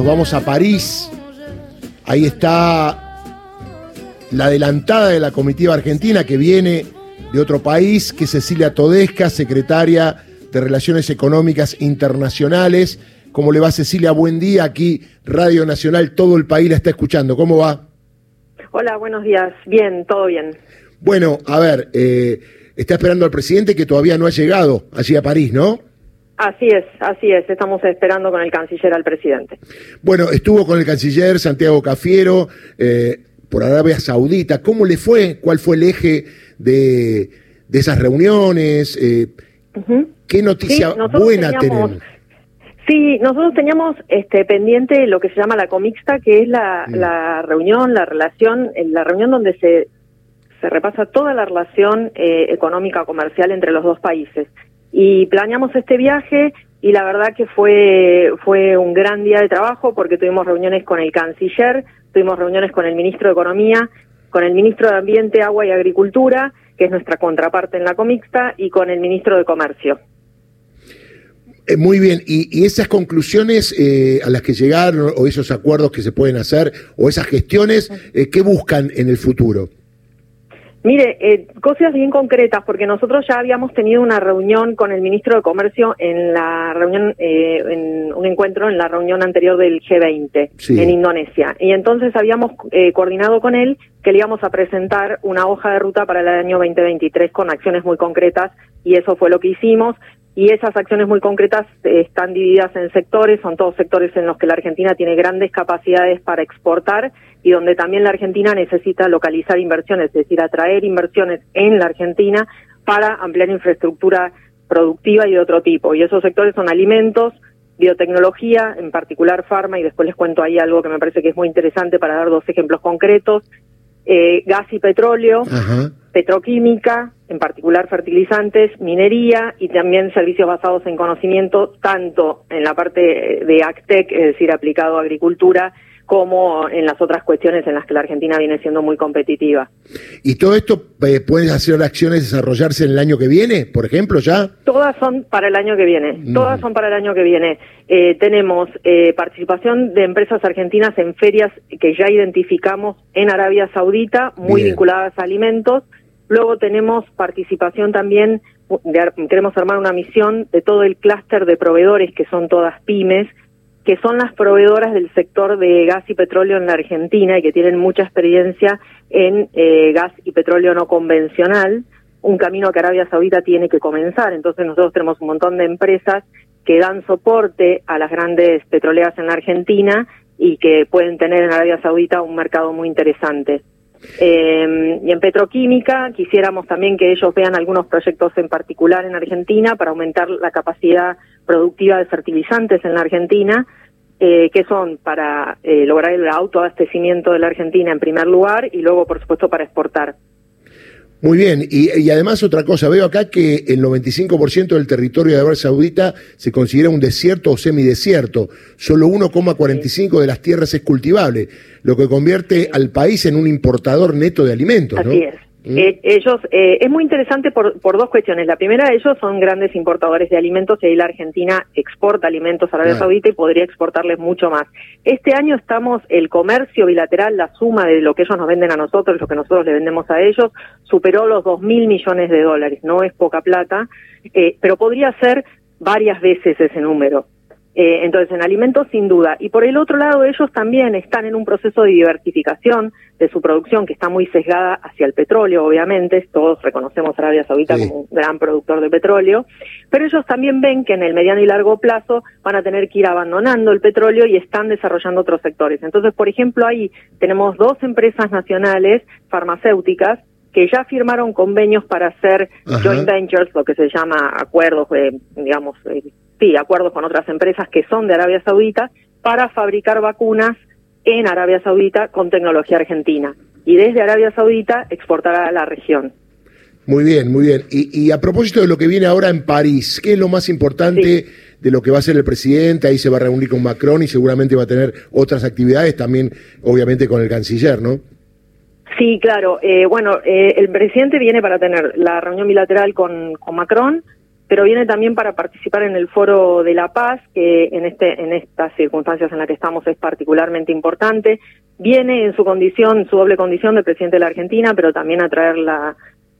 Nos vamos a París. Ahí está la adelantada de la comitiva argentina que viene de otro país, que es Cecilia Todesca, secretaria de Relaciones Económicas Internacionales. ¿Cómo le va Cecilia? Buen día. Aquí Radio Nacional, todo el país la está escuchando. ¿Cómo va? Hola, buenos días. Bien, todo bien. Bueno, a ver, eh, está esperando al presidente que todavía no ha llegado allí a París, ¿no? Así es, así es. Estamos esperando con el canciller al presidente. Bueno, estuvo con el canciller Santiago Cafiero eh, por Arabia Saudita. ¿Cómo le fue? ¿Cuál fue el eje de, de esas reuniones? Eh, ¿Qué noticia Sí, buena teníamos- tenemos? Sí, nosotros teníamos este pendiente lo que se llama la comixta, que es la, Mm. la reunión, la relación, la reunión donde se, se repasa toda la relación eh, económica comercial entre los dos países. Y planeamos este viaje y la verdad que fue, fue un gran día de trabajo porque tuvimos reuniones con el canciller, tuvimos reuniones con el ministro de Economía, con el ministro de Ambiente, Agua y Agricultura, que es nuestra contraparte en la comixta, y con el ministro de Comercio. Eh, muy bien, y, y esas conclusiones eh, a las que llegaron, o esos acuerdos que se pueden hacer, o esas gestiones, eh, ¿qué buscan en el futuro? Mire, eh, cosas bien concretas, porque nosotros ya habíamos tenido una reunión con el ministro de Comercio en la reunión, eh, en un encuentro en la reunión anterior del G20 Sí. en Indonesia. Y entonces habíamos eh, coordinado con él que le íbamos a presentar una hoja de ruta para el año 2023 con acciones muy concretas y eso fue lo que hicimos. Y esas acciones muy concretas están divididas en sectores, son todos sectores en los que la Argentina tiene grandes capacidades para exportar y donde también la Argentina necesita localizar inversiones, es decir, atraer inversiones en la Argentina para ampliar infraestructura productiva y de otro tipo. Y esos sectores son alimentos, biotecnología, en particular farma, y después les cuento ahí algo que me parece que es muy interesante para dar dos ejemplos concretos, eh, gas y petróleo, Ajá. Petroquímica, en particular fertilizantes, minería y también servicios basados en conocimiento, tanto en la parte de ACTEC, es decir, aplicado a agricultura, como en las otras cuestiones en las que la Argentina viene siendo muy competitiva. ¿Y todo esto eh, puede hacer acciones desarrollarse en el año que viene, por ejemplo, ya? Todas son para el año que viene, Mm. todas son para el año que viene. Eh, tenemos eh, participación de empresas argentinas en ferias que ya identificamos en Arabia Saudita, muy Bien. vinculadas a alimentos. Luego tenemos participación también, de queremos armar una misión de todo el clúster de proveedores, que son todas pymes, que son las proveedoras del sector de gas y petróleo en la Argentina y que tienen mucha experiencia en eh, gas y petróleo no convencional, un camino que Arabia Saudita tiene que comenzar. Entonces nosotros tenemos un montón de empresas que dan soporte a las grandes petroleras en la Argentina y que pueden tener en Arabia Saudita un mercado muy interesante. Eh, y en petroquímica quisiéramos también que ellos vean algunos proyectos en particular en Argentina para aumentar la capacidad productiva de fertilizantes en la Argentina, eh, que son para eh, lograr el autoabastecimiento de la Argentina en primer lugar y luego, por supuesto, para exportar. Muy bien, y, y además otra cosa, veo acá que el 95% del territorio de Arabia Saudita se considera un desierto o semidesierto, solo 1,45 de las tierras es cultivable, lo que convierte al país en un importador neto de alimentos, ¿no? Mm. Eh, ellos, eh, es muy interesante por, por dos cuestiones. La primera, ellos son grandes importadores de alimentos y ahí la Argentina exporta alimentos a Arabia Claro. Saudita y podría exportarles mucho más. Este año estamos, el comercio bilateral, la suma de lo que ellos nos venden a nosotros, lo que nosotros le vendemos a ellos, superó los dos mil millones de dólares. No es poca plata, eh, pero podría ser varias veces ese número. Eh, entonces, en alimentos sin duda. Y por el otro lado, ellos también están en un proceso de diversificación de su producción que está muy sesgada hacia el petróleo, obviamente. Todos reconocemos a Arabia Saudita Sí. como un gran productor de petróleo. Pero ellos también ven que en el mediano y largo plazo van a tener que ir abandonando el petróleo y están desarrollando otros sectores. Entonces, por ejemplo, ahí tenemos dos empresas nacionales farmacéuticas que ya firmaron convenios para hacer Ajá. joint ventures, lo que se llama acuerdos, eh, digamos, eh, sí, acuerdos con otras empresas que son de Arabia Saudita para fabricar vacunas en Arabia Saudita con tecnología argentina y desde Arabia Saudita exportar a la región. Muy bien, muy bien. Y, y a propósito de lo que viene ahora en París, ¿qué es lo más importante de lo que va a hacer el presidente? Ahí se va a reunir con Macron y seguramente va a tener otras actividades, también obviamente con el canciller, ¿no? Sí, claro. Eh, bueno, eh, el presidente viene para tener la reunión bilateral con, con Macron, pero viene también para participar en el Foro de la Paz, que en, este, en estas circunstancias en las que estamos es particularmente importante. Viene en su condición, su doble condición de presidente de la Argentina, pero también a traer la,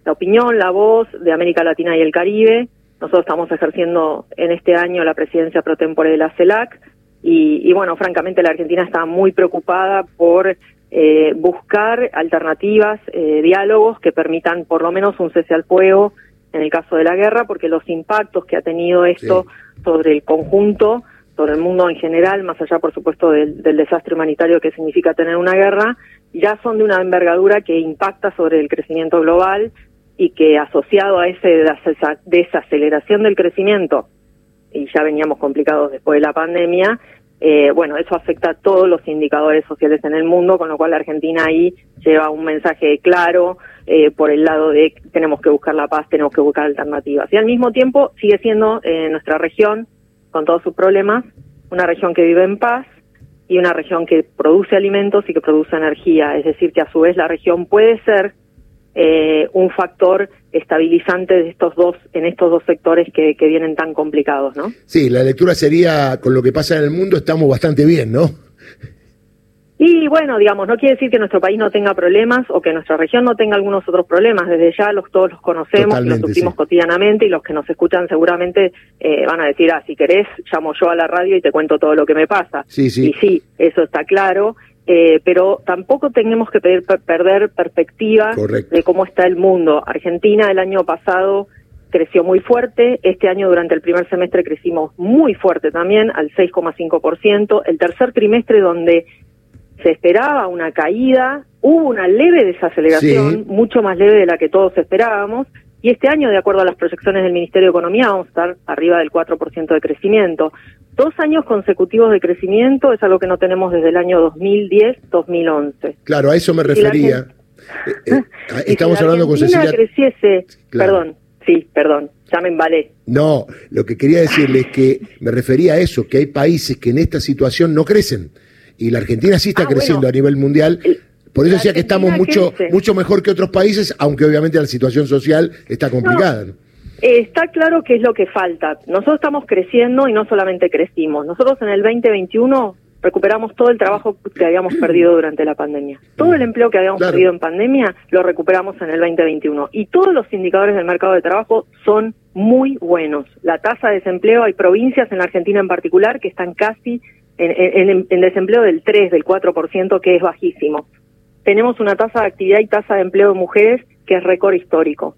la opinión, la voz de América Latina y el Caribe. Nosotros estamos ejerciendo en este año la presidencia pro tempore de la CELAC y, y bueno, francamente la Argentina está muy preocupada por eh, buscar alternativas, eh, diálogos que permitan por lo menos un cese al fuego en el caso de la guerra, porque los impactos que ha tenido esto sobre el conjunto, sobre el mundo en general, más allá por supuesto del, del desastre humanitario que significa tener una guerra, ya son de una envergadura que impacta sobre el crecimiento global y que asociado a ese desaceleración del crecimiento, y ya veníamos complicados después de la pandemia, eh, bueno, eso afecta a todos los indicadores sociales en el mundo, con lo cual la Argentina ahí lleva un mensaje claro eh, por el lado de tenemos que buscar la paz, tenemos que buscar alternativas. Y al mismo tiempo sigue siendo eh, nuestra región, con todos sus problemas, una región que vive en paz y una región que produce alimentos y que produce energía. Es decir, que a su vez la región puede ser eh, un factor estabilizante de estos dos en estos dos sectores que, que vienen tan complicados, ¿no? Sí, la lectura sería con lo que pasa en el mundo estamos bastante bien, ¿no? Y bueno, digamos, no quiere decir que nuestro país no tenga problemas o que nuestra región no tenga algunos otros problemas. Desde ya los todos los conocemos, los sufrimos cotidianamente y los que nos escuchan seguramente eh, van a decir, ah, si querés, llamo yo a la radio y te cuento todo lo que me pasa. Sí, sí. Y sí, eso está claro. Eh, pero tampoco tenemos que perder perspectiva de cómo está el mundo. Argentina el año pasado creció muy fuerte, este año durante el primer semestre crecimos muy fuerte también, al 6,5%, el tercer trimestre donde se esperaba una caída, hubo una leve desaceleración, mucho más leve de la que todos esperábamos, y este año, de acuerdo a las proyecciones del Ministerio de Economía, vamos a estar arriba del 4% de crecimiento. Dos años consecutivos de crecimiento es algo que no tenemos desde el año 2010-2011. Claro, a eso me refería. Eh, eh, estamos hablando con Cecilia. creciese, perdón, sí, perdón, ya me embalé. No, lo que quería decirle es que me refería a eso, que hay países que en esta situación no crecen. Y la Argentina sí está ah, creciendo a nivel mundial. Por eso decía que estamos mucho, mucho mejor que otros países, aunque obviamente la situación social está complicada. Está claro que es lo que falta. Nosotros estamos creciendo y no solamente crecimos. Nosotros en el 2021 recuperamos todo el trabajo que habíamos perdido durante la pandemia. Todo el empleo que habíamos perdido en pandemia lo recuperamos en el 2021. Y todos los indicadores del mercado de trabajo son muy buenos. La tasa de desempleo, hay provincias en la Argentina en particular que están casi en, en desempleo del 3, del 4%, que es bajísimo. Tenemos una tasa de actividad y tasa de empleo de mujeres que es récord histórico.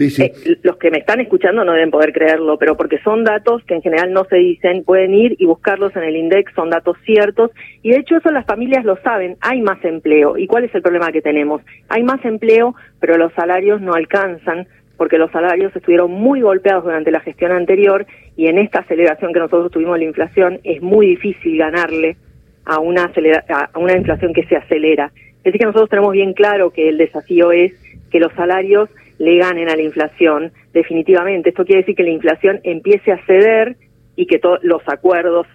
Eh, los que me están escuchando no deben poder creerlo, pero porque son datos que en general no se dicen, pueden ir y buscarlos en el index, son datos ciertos, y de hecho eso las familias lo saben, hay más empleo. ¿Y cuál es el problema que tenemos? Hay más empleo, pero los salarios no alcanzan, porque los salarios estuvieron muy golpeados durante la gestión anterior, y en esta aceleración que nosotros tuvimos de la inflación es muy difícil ganarle a una, a una inflación que se acelera. Es decir, que nosotros tenemos bien claro que el desafío es que los salarios le ganen a la inflación, definitivamente. Esto quiere decir que la inflación empiece a ceder y que todos los acuerdos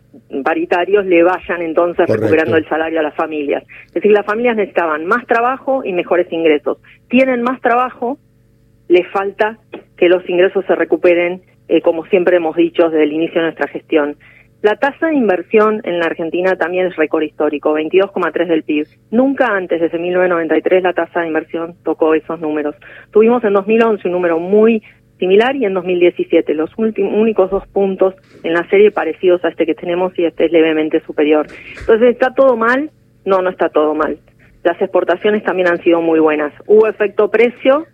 paritarios le vayan entonces recuperando el salario a las familias. Es decir, las familias necesitaban más trabajo y mejores ingresos. Tienen más trabajo, les falta que los ingresos se recuperen, eh, como siempre hemos dicho desde el inicio de nuestra gestión. La tasa de inversión en la Argentina también es récord histórico, 22,3 del PIB. Nunca antes, desde 1993, la tasa de inversión tocó esos números. Tuvimos en 2011 un número muy similar y en 2017 los únicos dos puntos en la serie parecidos a este que tenemos y este es levemente superior. Entonces, ¿está todo mal? No, no está todo mal. Las exportaciones también han sido muy buenas. Hubo efecto precio,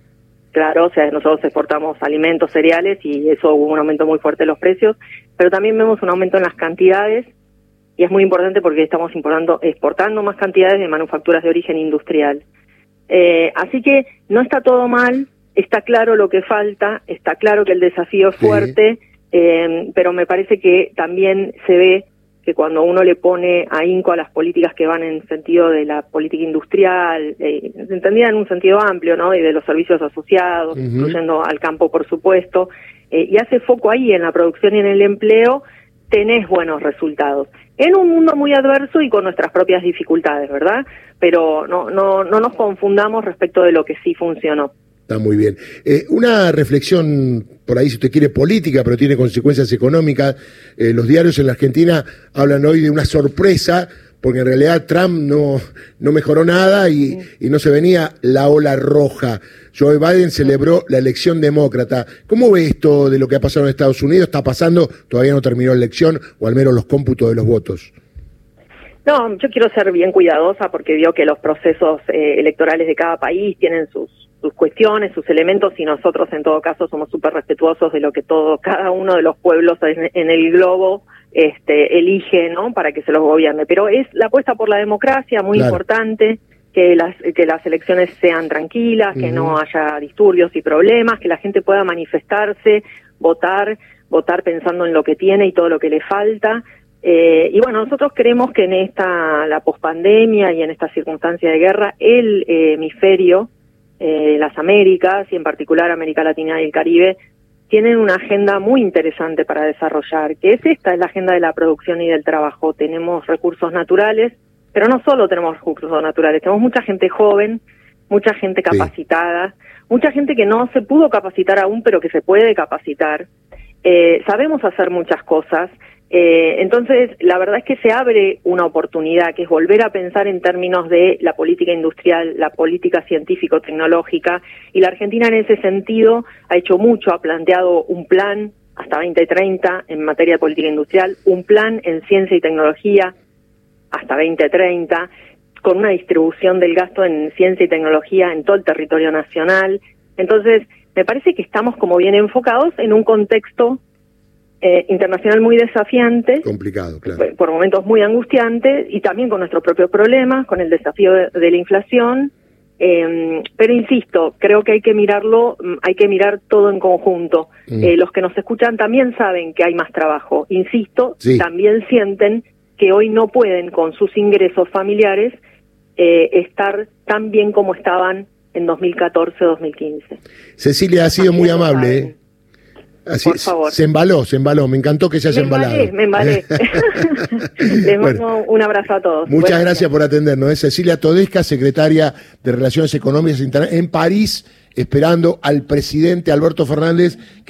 Claro, o sea, nosotros exportamos alimentos, cereales y eso hubo un aumento muy fuerte de los precios, pero también vemos un aumento en las cantidades y es muy importante porque estamos importando, exportando más cantidades de manufacturas de origen industrial. Eh, así que no está todo mal, está claro lo que falta, está claro que el desafío es fuerte, eh, pero me parece que también se ve que cuando uno le pone ahínco a las políticas que van en sentido de la política industrial, eh, entendida en un sentido amplio, ¿no? Y de los servicios asociados, incluyendo al campo, por supuesto, eh, y hace foco ahí en la producción y en el empleo, tenés buenos resultados. En un mundo muy adverso y con nuestras propias dificultades, ¿verdad? Pero no, no, no nos confundamos respecto de lo que sí funcionó. Está muy bien. Eh, una reflexión por ahí, si usted quiere, política, pero tiene consecuencias económicas. Eh, los diarios en la Argentina hablan hoy de una sorpresa, porque en realidad Trump no, no mejoró nada y, y no se venía la ola roja. Joe Biden celebró la elección demócrata. ¿Cómo ve esto de lo que ha pasado en Estados Unidos? ¿Está pasando? Todavía no terminó la elección, o al menos los cómputos de los votos. No, yo quiero ser bien cuidadosa porque veo que los procesos eh, electorales de cada país tienen sus, sus cuestiones, sus elementos y nosotros en todo caso somos súper respetuosos de lo que todo cada uno de los pueblos en, el globo este, elige, ¿no? Para que se los gobierne. Pero es la apuesta por la democracia muy importante que las que las elecciones sean tranquilas, que no haya disturbios y problemas, que la gente pueda manifestarse, votar, votar pensando en lo que tiene y todo lo que le falta eh, y bueno, nosotros creemos que en esta, la pospandemia y en esta circunstancia de guerra, el eh, hemisferio, eh, las Américas y en particular América Latina y el Caribe, tienen una agenda muy interesante para desarrollar, que es esta, es la agenda de la producción y del trabajo. Tenemos recursos naturales, pero no solo tenemos recursos naturales, tenemos mucha gente joven, mucha gente capacitada, mucha gente que no se pudo capacitar aún, pero que se puede capacitar. Eh, sabemos hacer muchas cosas eh, entonces, la verdad es que se abre una oportunidad, que es volver a pensar en términos de la política industrial, la política científico-tecnológica, y la Argentina en ese sentido ha hecho mucho, ha planteado un plan hasta 2030 en materia de política industrial, un plan en ciencia y tecnología hasta 2030, con una distribución del gasto en ciencia y tecnología en todo el territorio nacional. Entonces, me parece que estamos como bien enfocados en un contexto eh, internacional muy desafiante. Complicado, claro. Por momentos muy angustiante y también con nuestros propios problemas, con el desafío de, la inflación. Eh, pero insisto, creo que hay que mirarlo, mm, hay que mirar todo en conjunto. Mm. Eh, los que nos escuchan también saben que hay más trabajo. Insisto, también sienten que hoy no pueden con sus ingresos familiares eh, estar tan bien como estaban en 2014-2015. Cecilia ha sido muy amable. Así, Por favor. Se embaló, se embaló. Me encantó que se haya embalado. me embalé. Les mando un abrazo a todos. Muchas gracias por atendernos. Es Cecilia Todesca, secretaria de Relaciones Económicas en París, esperando al presidente Alberto Fernández. Que